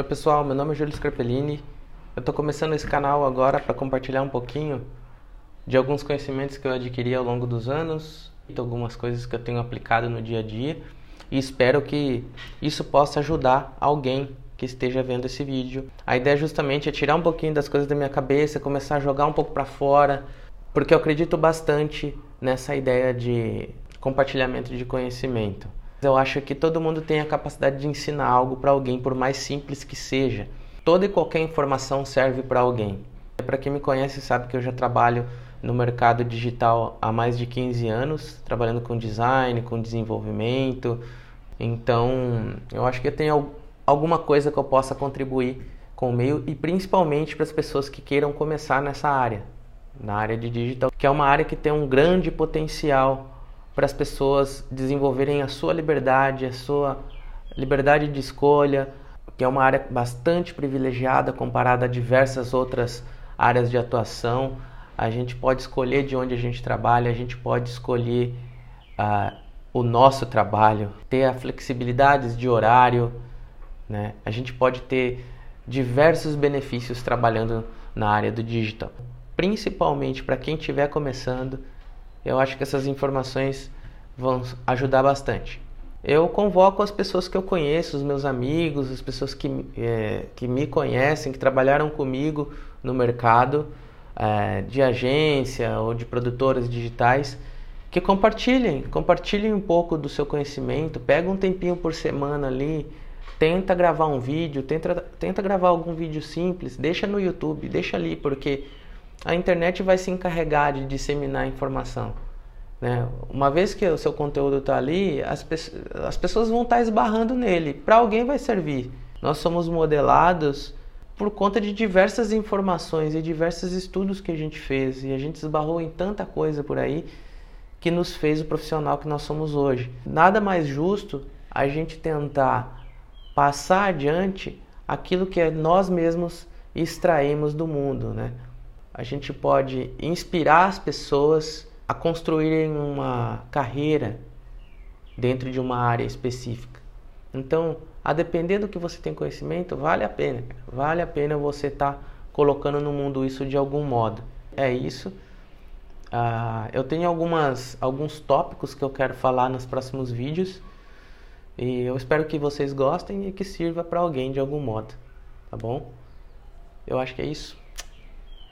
Oi pessoal, meu nome é Júlio Scarpellini. Eu estou começando esse canal agora para compartilhar um pouquinho de alguns conhecimentos que eu adquiri ao longo dos anos, algumas coisas que eu tenho aplicado no dia a dia e espero que isso possa ajudar alguém que esteja vendo esse vídeo. A ideia justamente é tirar um pouquinho das coisas da minha cabeça, começar a jogar um pouco para fora, porque eu acredito bastante nessa ideia de compartilhamento de conhecimento. Eu acho que todo mundo tem a capacidade de ensinar algo para alguém, por mais simples que seja. Toda e qualquer informação serve para alguém. Para quem me conhece sabe que eu já trabalho no mercado digital há mais de 15 anos, trabalhando com design, com desenvolvimento. Então, eu acho que eu tenho alguma coisa que eu possa contribuir com o meio e principalmente para as pessoas que queiram começar nessa área, na área de digital, que é uma área que tem um grande potencial para as pessoas desenvolverem a sua liberdade, a sua liberdade de escolha, que é uma área bastante privilegiada comparada a diversas outras áreas de atuação. A gente pode escolher de onde a gente trabalha, a gente pode escolher uh, o nosso trabalho, ter a flexibilidades de horário, né? A gente pode ter diversos benefícios trabalhando na área do digital, principalmente para quem estiver começando eu acho que essas informações vão ajudar bastante. Eu convoco as pessoas que eu conheço, os meus amigos, as pessoas que, é, que me conhecem, que trabalharam comigo no mercado é, de agência ou de produtoras digitais, que compartilhem, compartilhem um pouco do seu conhecimento, pega um tempinho por semana ali, tenta gravar um vídeo, tenta, tenta gravar algum vídeo simples, deixa no YouTube, deixa ali, porque a internet vai se encarregar de disseminar informação. Né? Uma vez que o seu conteúdo está ali, as, pe as pessoas vão estar tá esbarrando nele. Para alguém vai servir. Nós somos modelados por conta de diversas informações e diversos estudos que a gente fez. E a gente esbarrou em tanta coisa por aí que nos fez o profissional que nós somos hoje. Nada mais justo a gente tentar passar adiante aquilo que nós mesmos extraímos do mundo, né? A gente pode inspirar as pessoas a construírem uma carreira dentro de uma área específica. Então, a depender do que você tem conhecimento, vale a pena. Vale a pena você estar tá colocando no mundo isso de algum modo. É isso. Uh, eu tenho algumas, alguns tópicos que eu quero falar nos próximos vídeos. E eu espero que vocês gostem e que sirva para alguém de algum modo. Tá bom? Eu acho que é isso.